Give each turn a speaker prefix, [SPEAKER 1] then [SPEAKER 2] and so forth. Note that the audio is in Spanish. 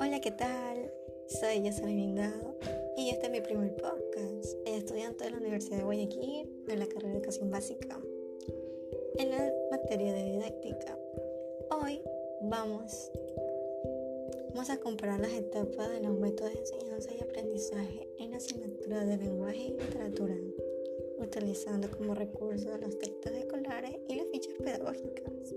[SPEAKER 1] Hola, ¿qué tal? Soy Yasmin Lindado y este es mi primer podcast. Estudiante de la Universidad de Guayaquil de la carrera de Educación Básica en la materia de didáctica. Hoy vamos, vamos a comparar las etapas de los métodos de enseñanza y aprendizaje en la asignatura de lenguaje y literatura, utilizando como recurso los textos escolares y las fichas pedagógicas.